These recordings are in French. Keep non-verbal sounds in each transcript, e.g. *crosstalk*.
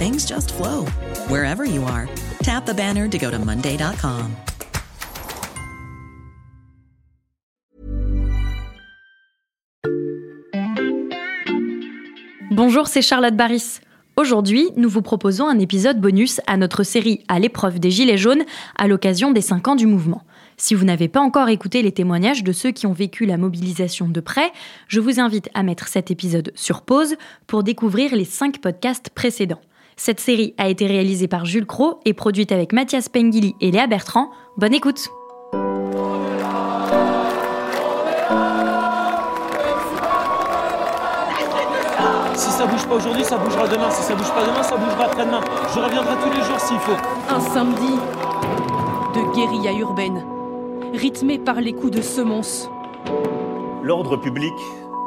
things just flow wherever you are. Tap the banner to go to Monday.com. Bonjour, c'est Charlotte Baris. Aujourd'hui, nous vous proposons un épisode bonus à notre série À l'épreuve des Gilets jaunes à l'occasion des 5 ans du mouvement. Si vous n'avez pas encore écouté les témoignages de ceux qui ont vécu la mobilisation de près, je vous invite à mettre cet épisode sur pause pour découvrir les 5 podcasts précédents. Cette série a été réalisée par Jules Cro et produite avec Mathias Pengili et Léa Bertrand. Bonne écoute! Si ça bouge pas aujourd'hui, ça bougera demain. Si ça bouge pas demain, ça bougera après-demain. Je reviendrai tous les jours s'il faut. Un samedi de guérilla urbaine, rythmé par les coups de semonce. L'ordre public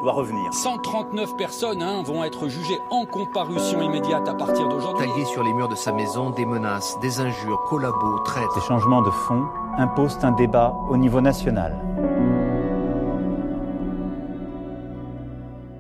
doit revenir. 139 personnes hein, vont être jugées en comparution immédiate à partir d'aujourd'hui. Tagué sur les murs de sa maison, des menaces, des injures, collabos, traites. Ces changements de fond imposent un débat au niveau national.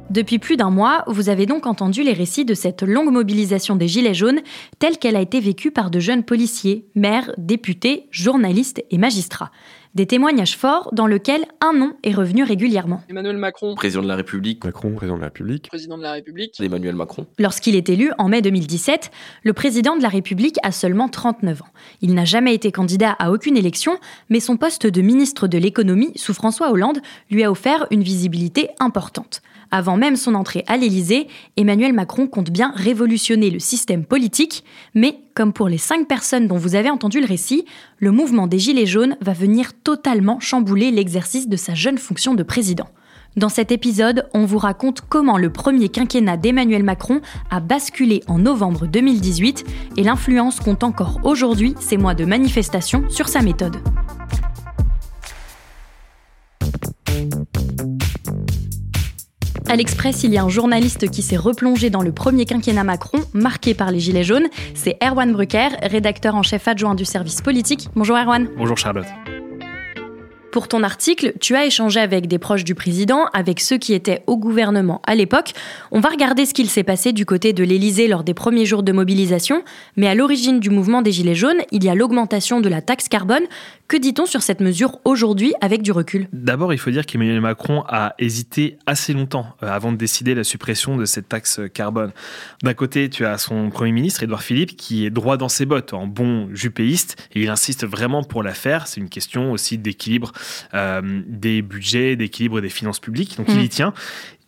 Depuis plus d'un mois, vous avez donc entendu les récits de cette longue mobilisation des Gilets jaunes telle qu'elle a été vécue par de jeunes policiers, maires, députés, journalistes et magistrats. Des témoignages forts dans lesquels un nom est revenu régulièrement. Emmanuel Macron, Président de la République. Macron, président de la République. président de la République. Emmanuel Macron. Lorsqu'il est élu en mai 2017, le président de la République a seulement 39 ans. Il n'a jamais été candidat à aucune élection, mais son poste de ministre de l'économie sous François Hollande lui a offert une visibilité importante. Avant même son entrée à l'Élysée, Emmanuel Macron compte bien révolutionner le système politique, mais comme pour les cinq personnes dont vous avez entendu le récit, le mouvement des Gilets jaunes va venir totalement chambouler l'exercice de sa jeune fonction de président. Dans cet épisode, on vous raconte comment le premier quinquennat d'Emmanuel Macron a basculé en novembre 2018 et l'influence qu'ont encore aujourd'hui ces mois de manifestation sur sa méthode. À l'Express, il y a un journaliste qui s'est replongé dans le premier quinquennat Macron, marqué par les Gilets jaunes. C'est Erwan Brucker, rédacteur en chef adjoint du service politique. Bonjour Erwan. Bonjour Charlotte. Pour ton article, tu as échangé avec des proches du président, avec ceux qui étaient au gouvernement à l'époque. On va regarder ce qu'il s'est passé du côté de l'Élysée lors des premiers jours de mobilisation. Mais à l'origine du mouvement des Gilets jaunes, il y a l'augmentation de la taxe carbone. Que dit-on sur cette mesure aujourd'hui avec du recul? D'abord, il faut dire qu'Emmanuel Macron a hésité assez longtemps euh, avant de décider la suppression de cette taxe carbone. D'un côté, tu as son Premier ministre, Édouard Philippe, qui est droit dans ses bottes, en bon jupéiste, et il insiste vraiment pour la faire. C'est une question aussi d'équilibre des budgets, d'équilibre des finances publiques, donc il y tient.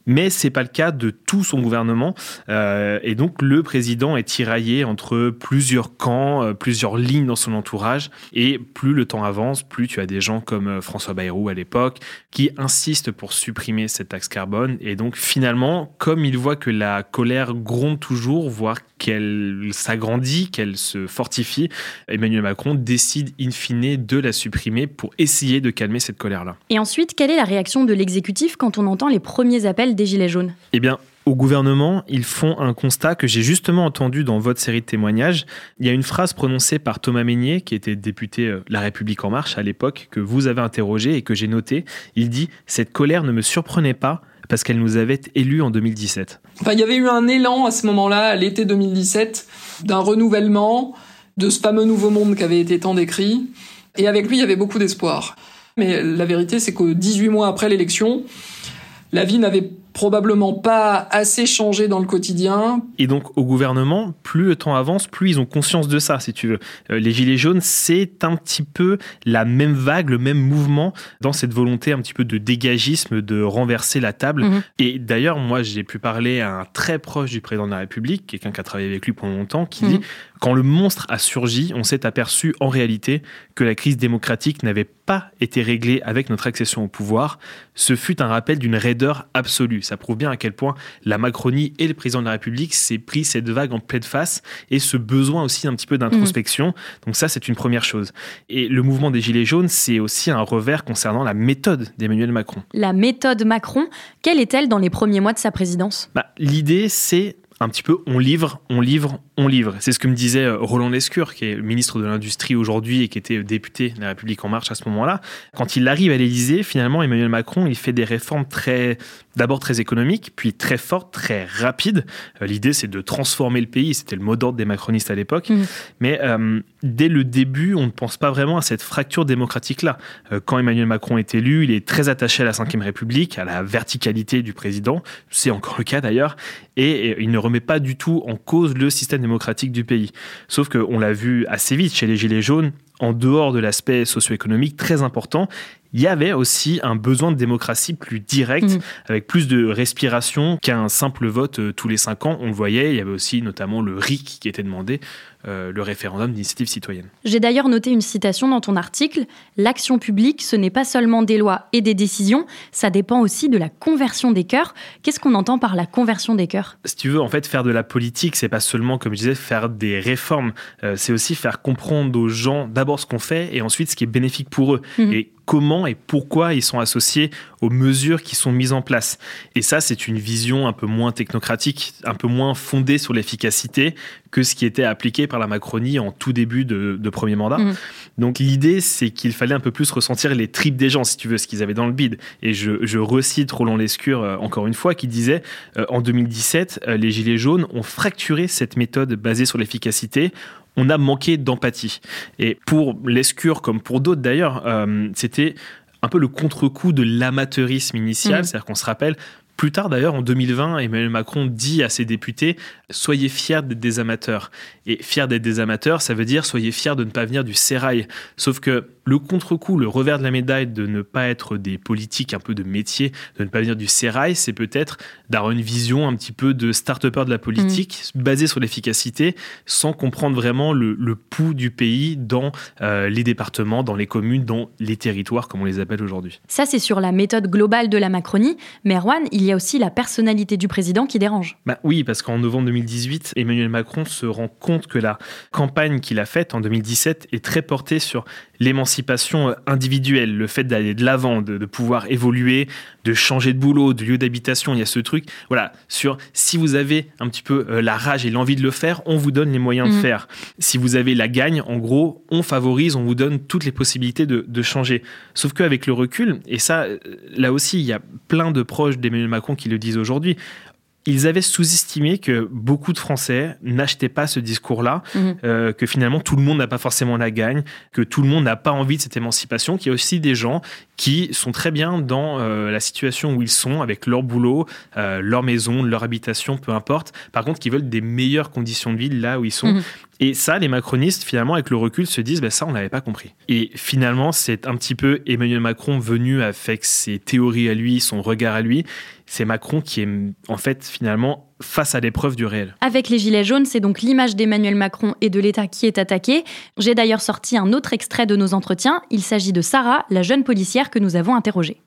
Mais c'est pas le cas de tout son gouvernement. Euh, et donc, le président est tiraillé entre plusieurs camps, euh, plusieurs lignes dans son entourage. Et plus le temps avance, plus tu as des gens comme euh, François Bayrou à l'époque qui insistent pour supprimer cette taxe carbone. Et donc, finalement, comme il voit que la colère gronde toujours, voire qu'elle s'agrandit, qu'elle se fortifie, Emmanuel Macron décide in fine de la supprimer pour essayer de calmer cette colère-là. Et ensuite, quelle est la réaction de l'exécutif quand on entend les premiers appels des Gilets jaunes Eh bien, au gouvernement, ils font un constat que j'ai justement entendu dans votre série de témoignages. Il y a une phrase prononcée par Thomas Meignet, qui était député euh, La République En Marche à l'époque, que vous avez interrogé et que j'ai noté. Il dit Cette colère ne me surprenait pas parce qu'elle nous avait élus en 2017. Enfin, il y avait eu un élan à ce moment-là, à l'été 2017, d'un renouvellement de ce fameux nouveau monde qui avait été tant décrit. Et avec lui, il y avait beaucoup d'espoir. Mais la vérité, c'est que 18 mois après l'élection, la vie n'avait probablement pas assez changé dans le quotidien. Et donc au gouvernement, plus le temps avance, plus ils ont conscience de ça, si tu veux. Euh, les Gilets jaunes, c'est un petit peu la même vague, le même mouvement dans cette volonté un petit peu de dégagisme, de renverser la table. Mhm. Et d'ailleurs, moi, j'ai pu parler à un très proche du président de la République, quelqu'un qui a travaillé avec lui pendant longtemps, qui Mhm. dit quand le monstre a surgi, on s'est aperçu en réalité que la crise démocratique n'avait pas été réglée avec notre accession au pouvoir. Ce fut un rappel d'une raideur absolue. Ça prouve bien à quel point la Macronie et le président de la République s'est pris cette vague en pleine face et ce besoin aussi un petit peu d'introspection. Donc ça, c'est une première chose. Et le mouvement des Gilets jaunes, c'est aussi un revers concernant la méthode d'Emmanuel Macron. La méthode Macron, quelle est-elle dans les premiers mois de sa présidence? Bah, L'idée, c'est un petit peu on livre, on livre, on livre. C'est ce que me disait euh, Roland Lescure, qui est ministre de l'Industrie aujourd'hui et qui était député de la République En Marche à ce moment-là. Quand il arrive à l'Élysée, finalement, Emmanuel Macron, il fait des réformes très, d'abord très économiques, puis très fortes, très rapides. Euh, L'idée, c'est de transformer le pays. C'était le mot d'ordre des macronistes à l'époque. Mhm. Mais euh, dès le début, on ne pense pas vraiment à cette fracture démocratique-là. Quand Emmanuel Macron est élu, il est très attaché à la Ve République, à la verticalité du président. C'est encore le cas d'ailleurs. Et, et il ne remet pas du tout en cause le système démocratique du pays. Sauf qu'on l'a vu assez vite chez les Gilets jaunes, en dehors de l'aspect socio-économique très important, il y avait aussi un besoin de démocratie plus direct, Mhm. avec plus de respiration qu'un simple vote euh, tous les cinq ans. On le voyait, il y avait aussi notamment le RIC qui était demandé, euh, le référendum d'initiative citoyenne. J'ai d'ailleurs noté une citation dans ton article. L'action publique, ce n'est pas seulement des lois et des décisions, ça dépend aussi de la conversion des cœurs. Qu'est-ce qu'on entend par la conversion des cœurs? Si tu veux, en fait, faire de la politique, c'est pas seulement, comme je disais, faire des réformes. Euh, c'est aussi faire comprendre aux gens d'abord ce qu'on fait et ensuite ce qui est bénéfique pour eux. Mhm. Et comment et pourquoi ils sont associés aux mesures qui sont mises en place. Et ça, c'est une vision un peu moins technocratique, un peu moins fondée sur l'efficacité que ce qui était appliqué par la Macronie en tout début de, de premier mandat. Mhm. Donc l'idée, c'est qu'il fallait un peu plus ressentir les tripes des gens, si tu veux, ce qu'ils avaient dans le bide. Et je, je recite Roland Lescure, euh, encore une fois, qui disait, euh, en 2017, euh, les Gilets jaunes ont fracturé cette méthode basée sur l'efficacité on a manqué d'empathie. Et pour Lescure, comme pour d'autres d'ailleurs, euh, c'était un peu le contre-coup de l'amateurisme initial. Mhm. C'est-à-dire qu'on se rappelle, plus tard d'ailleurs, en 2020, Emmanuel Macron dit à ses députés Soyez fiers d'être des amateurs. Et fiers d'être des amateurs, ça veut dire soyez fiers de ne pas venir du sérail. Sauf que le contre-coup, le revers de la médaille de ne pas être des politiques un peu de métier, de ne pas venir du sérail, c'est peut-être d'avoir une vision un petit peu de start-upper de la politique, basée sur l'efficacité, sans comprendre vraiment le, le pouls du pays dans euh, les départements, dans les communes, dans les territoires, comme on les appelle aujourd'hui. Ça, c'est sur la méthode globale de la Macronie. Mais Erwan, il y a aussi la personnalité du président qui dérange. Bah oui, parce qu'en novembre 2018, Emmanuel Macron se rend compte que la campagne qu'il a faite en 2017 est très portée sur l'émancipation euh, individuelle, le fait d'aller de l'avant, de, de pouvoir évoluer, de changer de boulot, de lieu d'habitation. Il y a ce truc, voilà, sur si vous avez un petit peu euh, la rage et l'envie de le faire, on vous donne les moyens de Mhm. faire. Si vous avez la gagne, en gros, on favorise, on vous donne toutes les possibilités de, de changer. Sauf qu'avec le recul, et ça, euh, là aussi, il y a plein de proches d'Emmanuel Macron qui le disent aujourd'hui, ils avaient sous-estimé que beaucoup de Français n'achetaient pas ce discours-là, Mhm. euh, que finalement tout le monde n'a pas forcément la gagne, que tout le monde n'a pas envie de cette émancipation, qu'il y a aussi des gens qui sont très bien dans euh, la situation où ils sont, avec leur boulot, euh, leur maison, leur habitation, peu importe. Par contre, qui veulent des meilleures conditions de vie là où ils sont. Mhm. Et ça, les macronistes, finalement, avec le recul, se disent, bah, ça, on n'avait pas compris. Et finalement, c'est un petit peu Emmanuel Macron venu avec ses théories à lui, son regard à lui. C'est Macron qui est, en fait, finalement, face à l'épreuve du réel. Avec les Gilets jaunes, c'est donc l'image d'Emmanuel Macron et de l'État qui est attaquée. J'ai d'ailleurs sorti un autre extrait de nos entretiens. Il s'agit de Sarah, la jeune policière que nous avons interrogée.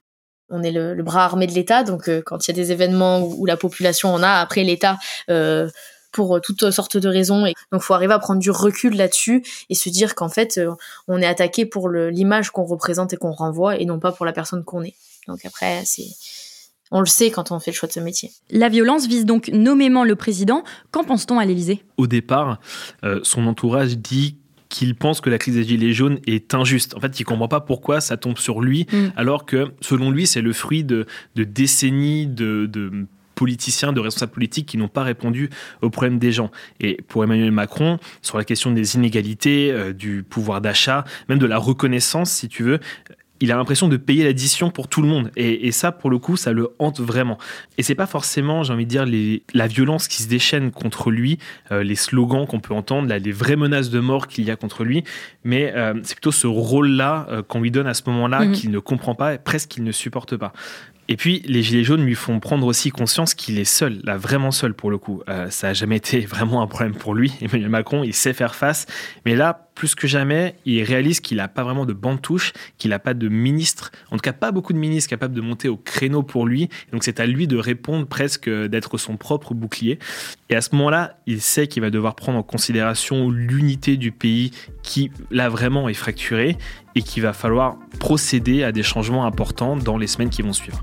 On est le, le bras armé de l'État, donc euh, quand il y a des événements où, où la population en a, après l'État, euh, pour toutes sortes de raisons. Et donc, faut arriver à prendre du recul là-dessus et se dire qu'en fait, euh, on est attaqué pour l'image qu'on représente et qu'on renvoie, et non pas pour la personne qu'on est. Donc après, c'est, on le sait quand on fait le choix de ce métier. La violence vise donc nommément le président. Qu'en pense-t-on à l'Élysée? Au départ, euh, son entourage dit qu'il pense que la crise des Gilets jaunes est injuste. En fait, il comprend pas pourquoi ça tombe sur lui, Mm. alors que, selon lui, c'est le fruit de, de décennies de, de politiciens, de responsables politiques qui n'ont pas répondu aux problèmes des gens. Et pour Emmanuel Macron, sur la question des inégalités, euh, du pouvoir d'achat, même de la reconnaissance, si tu veux, il a l'impression de payer l'addition pour tout le monde. Et, ça, pour le coup, ça le hante vraiment. Et c'est pas forcément, j'ai envie de dire, les, la violence qui se déchaîne contre lui, euh, les slogans qu'on peut entendre, les vraies menaces de mort qu'il y a contre lui, mais euh, c'est plutôt ce rôle-là euh, qu'on lui donne à ce moment-là mhm. qu'il ne comprend pas, presque qu'il ne supporte pas. Et puis, les Gilets jaunes lui font prendre aussi conscience qu'il est seul, là, vraiment seul pour le coup. Euh, ça n'a jamais été *laughs* vraiment un problème pour lui. *laughs* Emmanuel Macron, il sait faire face. Mais là, plus que jamais, il réalise qu'il n'a pas vraiment de banc de touche, qu'il n'a pas de ministre, en tout cas pas beaucoup de ministres capables de monter au créneau pour lui. Donc c'est à lui de répondre presque, d'être son propre bouclier. Et à ce moment-là, il sait qu'il va devoir prendre en considération l'unité du pays qui, là, vraiment est fracturée et qu'il va falloir procéder à des changements importants dans les semaines qui vont suivre.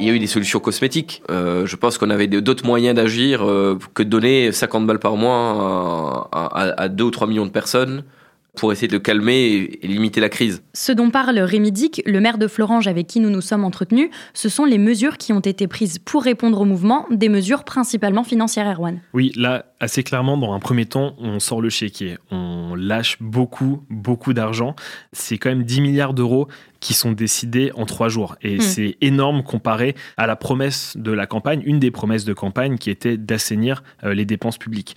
il y a eu des solutions cosmétiques. Euh, je pense qu'on avait d'autres moyens d'agir euh, que de donner 50 balles par mois à, à, à 2 ou 3 millions de personnes pour essayer de calmer et limiter la crise. Ce dont parle Rémi Dick, le maire de Florange avec qui nous nous sommes entretenus, ce sont les mesures qui ont été prises pour répondre au mouvement, des mesures principalement financières, Erwan. Oui, là, assez clairement, dans un premier temps, on sort le chéquier. On lâche beaucoup, beaucoup d'argent. C'est quand même 10 milliards d'euros qui sont décidés en trois jours. Et hmm. c'est énorme comparé à la promesse de la campagne, une des promesses de campagne qui était d'assainir euh, les dépenses publiques.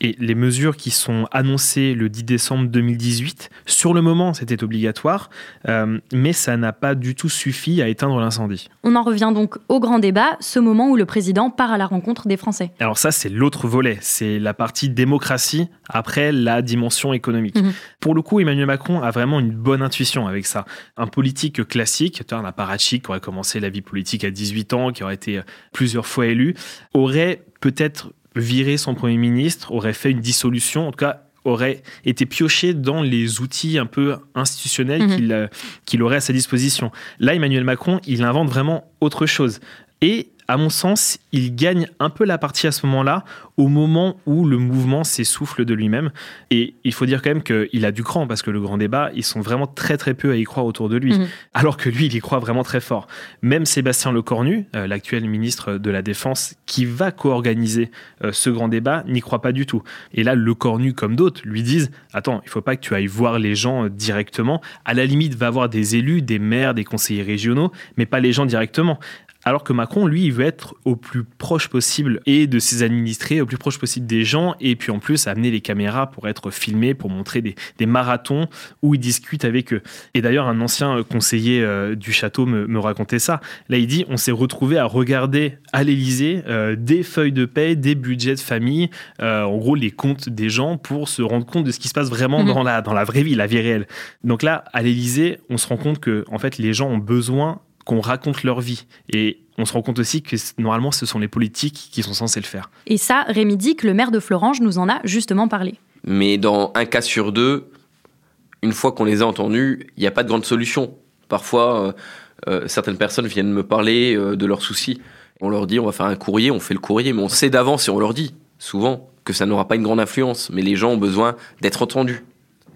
Et les mesures qui sont annoncées le 10 décembre 2018, sur le moment, c'était obligatoire, euh, mais ça n'a pas du tout suffi à éteindre l'incendie. On en revient donc au grand débat, ce moment où le président part à la rencontre des Français. Alors ça, c'est l'autre volet, c'est la partie démocratie après la dimension économique. Mhm. Pour le coup, Emmanuel Macron a vraiment une bonne intuition avec ça. Un politique classique, un apparatchik qui aurait commencé la vie politique à 18 ans, qui aurait été plusieurs fois élu, aurait peut-être virer son Premier ministre, aurait fait une dissolution, en tout cas aurait été pioché dans les outils un peu institutionnels mhm. euh, qu'il aurait à sa disposition. Là, Emmanuel Macron, il invente vraiment autre chose. Et à mon sens, il gagne un peu la partie à ce moment-là, au moment où le mouvement s'essouffle de lui-même. Et il faut dire quand même qu'il a du cran, parce que le grand débat, ils sont vraiment très très peu à y croire autour de lui, mhm. alors que lui, il y croit vraiment très fort. Même Sébastien Lecornu, euh, l'actuel ministre de la Défense, qui va co-organiser euh, ce grand débat, n'y croit pas du tout. Et là, Lecornu, comme d'autres, lui disent Attends, il faut pas que tu ailles voir les gens euh, directement. À la limite, va voir des élus, des maires, des conseillers régionaux, mais pas les gens directement. Alors que Macron, lui, il veut être au plus proche possible et de ses administrés, au plus proche possible des gens, et puis en plus amener les caméras pour être filmé, pour montrer des, marathons où il discute avec eux. Et d'ailleurs, un ancien conseiller euh, du château me, racontait ça. Là, il dit on s'est retrouvé à regarder à l'Élysée euh, des feuilles de paie, des budgets de famille, euh, en gros les comptes des gens pour se rendre compte de ce qui se passe vraiment mhm. dans, la, dans la vraie vie, la vie réelle. Donc là, à l'Élysée, on se rend compte que en fait, les gens ont besoin qu'on raconte leur vie. Et on se rend compte aussi que normalement, ce sont les politiques qui sont censés le faire. Et ça, Rémi Dick, le maire de Florange, nous en a justement parlé. Mais dans un cas sur deux, une fois qu'on les a entendus, il n'y a pas de grande solution. Parfois, euh, euh, certaines personnes viennent me parler euh, de leurs soucis. On leur dit, on va faire un courrier, on fait le courrier, mais on sait d'avance et on leur dit souvent que ça n'aura pas une grande influence. Mais les gens ont besoin d'être entendus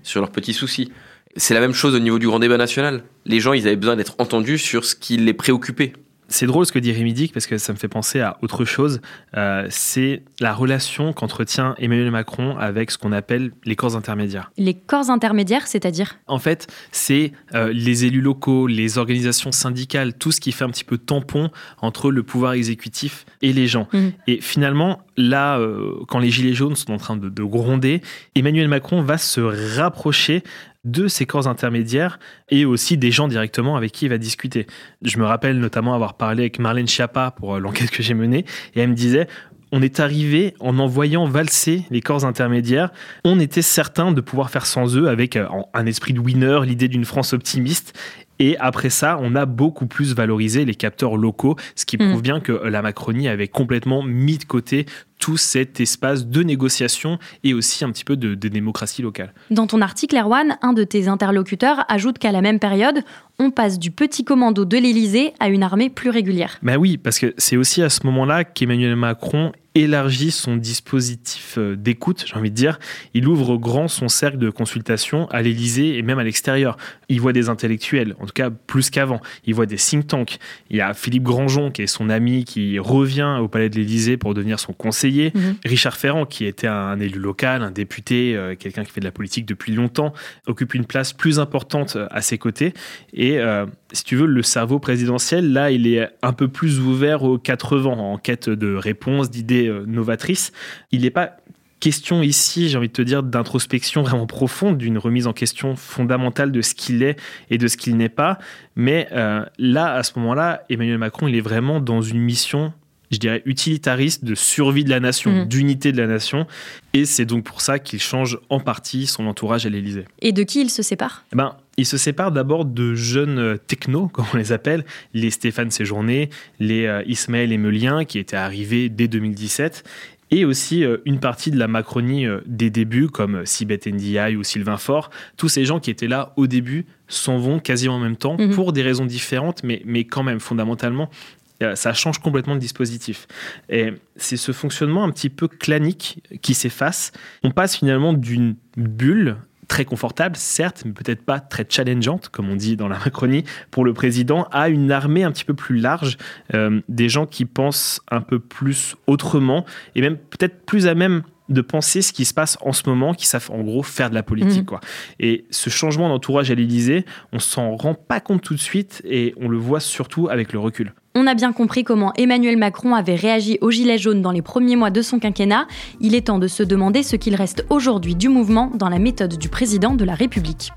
sur leurs petits soucis. C'est la même chose au niveau du grand débat national. Les gens, ils avaient besoin d'être entendus sur ce qui les préoccupait. C'est drôle ce que dit Rémi Dick parce que ça me fait penser à autre chose. Euh, c'est la relation qu'entretient Emmanuel Macron avec ce qu'on appelle les corps intermédiaires. Les corps intermédiaires, c'est-à-dire? En fait, c'est euh, les élus locaux, les organisations syndicales, tout ce qui fait un petit peu tampon entre le pouvoir exécutif et les gens. Mmh. Et finalement, là, euh, quand les Gilets jaunes sont en train de, de gronder, Emmanuel Macron va se rapprocher de ces corps intermédiaires et aussi des gens directement avec qui il va discuter. Je me rappelle notamment avoir parlé avec Marlène Schiappa pour euh, l'enquête que j'ai menée et elle me disait on est arrivé en envoyant valser les corps intermédiaires. On était certain de pouvoir faire sans eux avec euh, un esprit de winner, l'idée d'une France optimiste. Et après ça, on a beaucoup plus valorisé les capteurs locaux, ce qui prouve Mm. bien que la Macronie avait complètement mis de côté tout cet espace de négociation et aussi un petit peu de, de démocratie locale. Dans ton article, Erwan, un de tes interlocuteurs ajoute qu'à la même période, on passe du petit commando de l'Élysée à une armée plus régulière. Ben oui, parce que c'est aussi à ce moment-là qu'Emmanuel Macron élargit son dispositif euh, d'écoute, j'ai envie de dire. Il ouvre grand son cercle de consultation à l'Élysée et même à l'extérieur. Il voit des intellectuels, en tout cas plus qu'avant. Il voit des think tanks. Il y a Philippe Grandjean, qui est son ami, qui revient au palais de l'Élysée pour devenir son conseiller. Mhm. Richard Ferrand, qui était un élu local, un député, euh, quelqu'un qui fait de la politique depuis longtemps, occupe une place plus importante euh, à ses côtés. Et euh, si tu veux, le cerveau présidentiel, là, il est un peu plus ouvert aux 80 en quête de réponses, d'idées euh, novatrices. Il n'est pas question ici, j'ai envie de te dire, d'introspection vraiment profonde, d'une remise en question fondamentale de ce qu'il est et de ce qu'il n'est pas. Mais euh, là, à ce moment-là, Emmanuel Macron, il est vraiment dans une mission je dirais, utilitariste de survie de la nation, Mhm. d'unité de la nation. Et c'est donc pour ça qu'il change en partie son entourage à l'Élysée. Et de qui il se sépare? Eh ben, il se sépare d'abord de jeunes euh, technos, *laughs* comme on les appelle, les Stéphane Séjourné, les euh, Ismaël Emelien, qui étaient arrivés dès 2017, et aussi euh, une partie de la Macronie des débuts, comme Sibeth Ndiaye ou Sylvain Faure. Tous ces gens qui étaient là au début s'en vont quasiment en même temps, Mhm. pour des raisons différentes, mais, mais quand même, fondamentalement, ça change complètement le dispositif. Et c'est ce fonctionnement un petit peu clanique qui s'efface. On passe finalement d'une bulle très confortable, certes, mais peut-être pas très challengeante, comme on dit dans la Macronie, pour le président, à une armée un petit peu plus large, euh, des gens qui pensent un peu plus autrement, et même peut-être plus à même de penser ce qui se passe en ce moment, qui savent en gros faire de la politique. Quoi. Et ce changement d'entourage à l'Élysée, on s'en rend pas compte tout de suite, et on le voit surtout avec le recul. On a bien compris comment Emmanuel Macron avait réagi aux Gilets jaunes dans les premiers mois de son quinquennat. Il est temps de se demander ce qu'il reste aujourd'hui du mouvement dans la méthode du président de la République.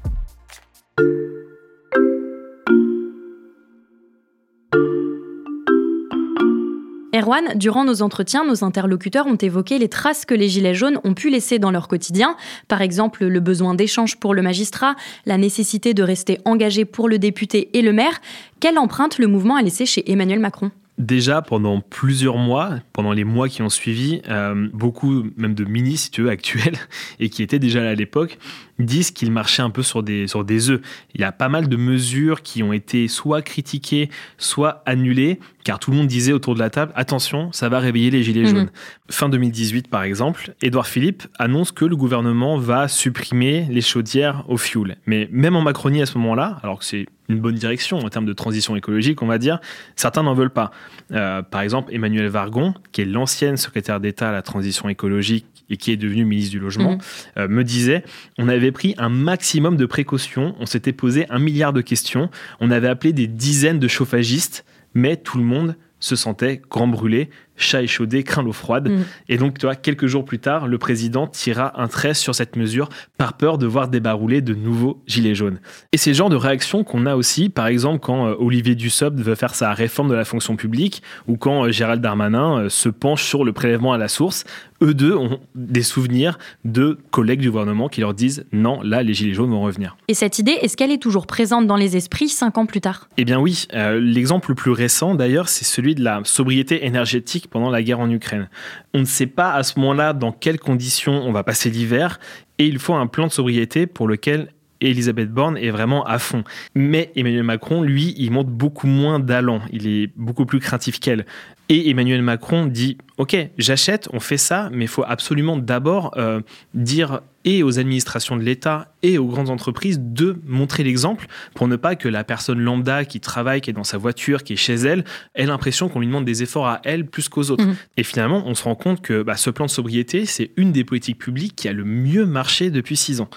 Durant nos entretiens, nos interlocuteurs ont évoqué les traces que les Gilets jaunes ont pu laisser dans leur quotidien, par exemple le besoin d'échange pour le magistrat, la nécessité de rester engagé pour le député et le maire. Quelle empreinte le mouvement a laissé chez Emmanuel Macron? Déjà, pendant plusieurs mois, pendant les mois qui ont suivi, euh, beaucoup même de ministres, actuels, *laughs* et qui étaient déjà là à l'époque, disent qu'ils marchaient un peu sur des, sur des œufs. Il y a pas mal de mesures qui ont été soit critiquées, soit annulées, car tout le monde disait autour de la table, attention, ça va réveiller les gilets Mhm. jaunes. Fin 2018, par exemple, Édouard Philippe annonce que le gouvernement va supprimer les chaudières au fioul. Mais même en Macronie à ce moment-là, alors que c'est une bonne direction en termes de transition écologique, on va dire, certains n'en veulent pas. Euh, par exemple, Emmanuel Vargon, qui est l'ancienne secrétaire d'État à la transition écologique et qui est devenu ministre du Logement, Mhm. euh, me disait on avait pris un maximum de précautions, on s'était posé un milliard de questions, on avait appelé des dizaines de chauffagistes, mais tout le monde se sentait grand brûlé, chat échaudé, craint l'eau froide. Mhm. Et donc, tu vois, quelques jours plus tard, le président tira un trait sur cette mesure par peur de voir débarrouler de nouveaux gilets jaunes. Et c'est le genre de réaction qu'on a aussi, par exemple, quand euh, Olivier Dussopt veut faire sa réforme de la fonction publique ou quand euh, Gérald Darmanin euh, se penche sur le prélèvement à la source. Eux deux ont des souvenirs de collègues du gouvernement qui leur disent non, là, les gilets jaunes vont revenir. Et cette idée, est-ce qu'elle est toujours présente dans les esprits cinq ans plus tard? Eh bien oui, euh, l'exemple le plus récent d'ailleurs, c'est celui de la sobriété énergétique pendant la guerre en Ukraine. On ne sait pas à ce moment-là dans quelles conditions on va passer l'hiver, et il faut un plan de sobriété pour lequel Elisabeth Borne est vraiment à fond. Mais Emmanuel Macron, lui, il montre beaucoup moins d'allant, il est beaucoup plus craintif qu'elle. Et Emmanuel Macron dit Ok, j'achète, on fait ça, mais il faut absolument d'abord euh, dire et aux administrations de l'État et aux grandes entreprises de montrer l'exemple pour ne pas que la personne lambda qui travaille, qui est dans sa voiture, qui est chez elle, ait l'impression qu'on lui demande des efforts à elle plus qu'aux autres. Mhm. Et finalement, on se rend compte que bah, ce plan de sobriété, c'est une des politiques publiques qui a le mieux marché depuis six ans.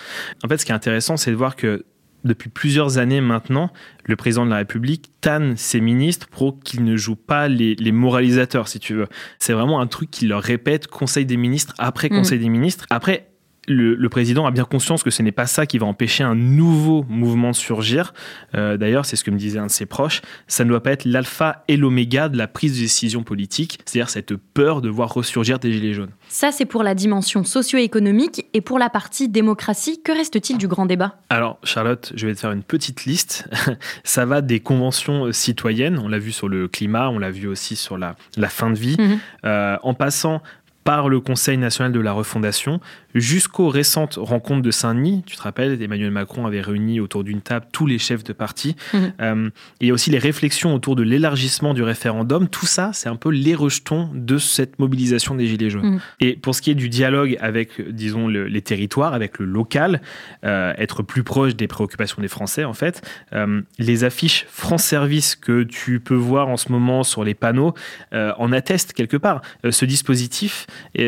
En fait, ce qui est intéressant, c'est de voir que depuis plusieurs années maintenant, le président de la République tanne ses ministres pour qu'ils ne jouent pas les, les moralisateurs, si tu veux. C'est vraiment un truc qu'il leur répète, conseil des ministres après Mhm. conseil des ministres. Après, le, président a bien conscience que ce n'est pas ça qui va empêcher un nouveau mouvement de surgir. Euh, d'ailleurs, c'est ce que me disait un de ses proches, ça ne doit pas être l'alpha et l'oméga de la prise de décision politique, c'est-à-dire cette peur de voir ressurgir des gilets jaunes. Ça, c'est pour la dimension socio-économique et pour la partie démocratie, que reste-t-il du grand débat? Alors, Charlotte, je vais te faire une petite liste. *laughs* ça va des conventions euh, citoyennes, on l'a vu sur le climat, on l'a vu aussi sur la, la fin de vie, mhm. euh, en passant par le Conseil national de la refondation, jusqu'aux récentes rencontres de Saint-Denis. Tu te rappelles, Emmanuel Macron avait réuni autour d'une table tous les chefs de parti. Mhm. Euh, et aussi les réflexions autour de l'élargissement du référendum. Tout ça, c'est un peu les rejetons de cette mobilisation des Gilets jaunes. Mhm. Et pour ce qui est du dialogue avec, disons, les territoires, avec le local, euh, être plus proche des préoccupations des Français, en fait, euh, les affiches France Service que tu peux voir en ce moment sur les panneaux en attestent quelque part. ce dispositif,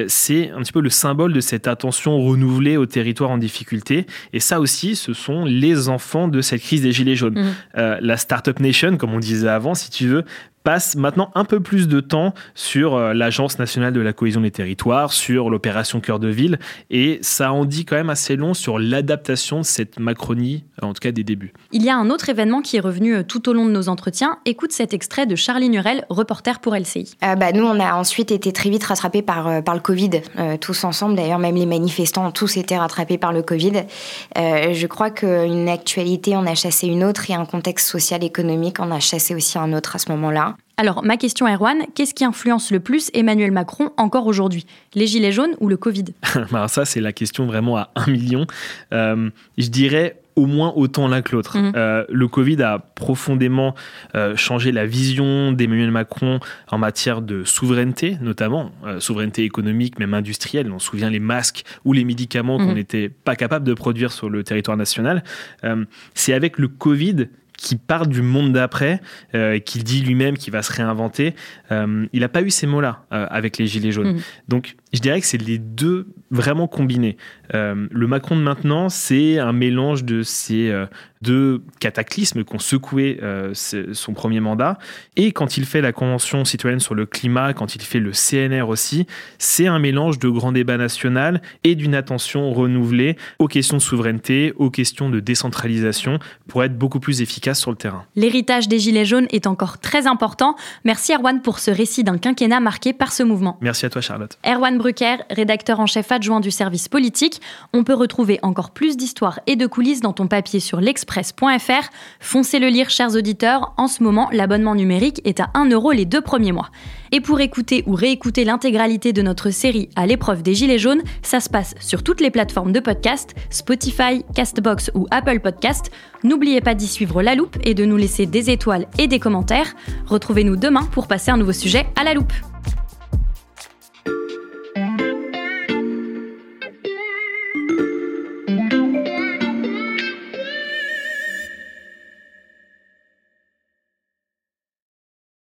c'est un petit peu le symbole de cette attention renouvelée au territoire en difficulté. Et ça aussi, ce sont les enfants de cette crise des Gilets jaunes. Mmh. Euh, la Startup Nation, comme on disait avant, si tu veux, passe maintenant un peu plus de temps sur euh, l'Agence nationale de la cohésion des territoires, sur l'opération Cœur de Ville, et ça en dit quand même assez long sur l'adaptation de cette Macronie, en tout cas des débuts. Il y a un autre événement qui est revenu euh, tout au long de nos entretiens. Écoute cet extrait de Charlie Nurel, reporter pour LCI. Euh, bah, nous, on a ensuite été très vite rattrapés par, par le Covid, tous ensemble. D'ailleurs, même les manifestants ont tous été rattrapés par le Covid. je crois qu'une actualité en a chassé une autre et un contexte social-économique en a chassé aussi un autre à ce moment-là. Alors, ma question, Erwan, qu'est-ce qui influence le plus Emmanuel Macron encore aujourd'hui? Les gilets jaunes ou le Covid? Alors *laughs* ça, c'est la question vraiment à un million. Euh, je dirais au moins autant l'un que l'autre. Mhm. Euh, le Covid a profondément euh, changé la vision d'Emmanuel Macron en matière de souveraineté, notamment souveraineté économique, même industrielle. On se souvient les masques ou les médicaments qu'on mhm. n'était pas capable de produire sur le territoire national. C'est avec le Covid qui part du monde d'après, euh, qu'il dit lui-même qu'il va se réinventer. Euh, il n'a pas eu ces mots-là euh, avec les Gilets jaunes. Mmh. Donc je dirais que c'est les deux vraiment combinés. le Macron de maintenant, c'est un mélange de ces deux cataclysmes qu'ont secoué son premier mandat. Et quand il fait la Convention citoyenne sur le climat, quand il fait le CNR aussi, c'est un mélange de grand débat national et d'une attention renouvelée aux questions de souveraineté, aux questions de décentralisation pour être beaucoup plus efficace sur le terrain. L'héritage des Gilets jaunes est encore très important. Merci Erwan pour ce récit d'un quinquennat marqué par ce mouvement. Merci à toi Charlotte. Erwan Rédacteur en chef adjoint du service politique. On peut retrouver encore plus d'histoires et de coulisses dans ton papier sur l'express.fr. Foncez le lire chers auditeurs. En ce moment, l'abonnement numérique est à 1 euro les deux premiers mois. Et pour écouter ou réécouter l'intégralité de notre série à l'épreuve des Gilets jaunes, ça se passe sur toutes les plateformes de podcast, Spotify, Castbox ou Apple Podcast. N'oubliez pas d'y suivre la loupe et de nous laisser des étoiles et des commentaires. Retrouvez-nous demain pour passer un nouveau sujet à la loupe.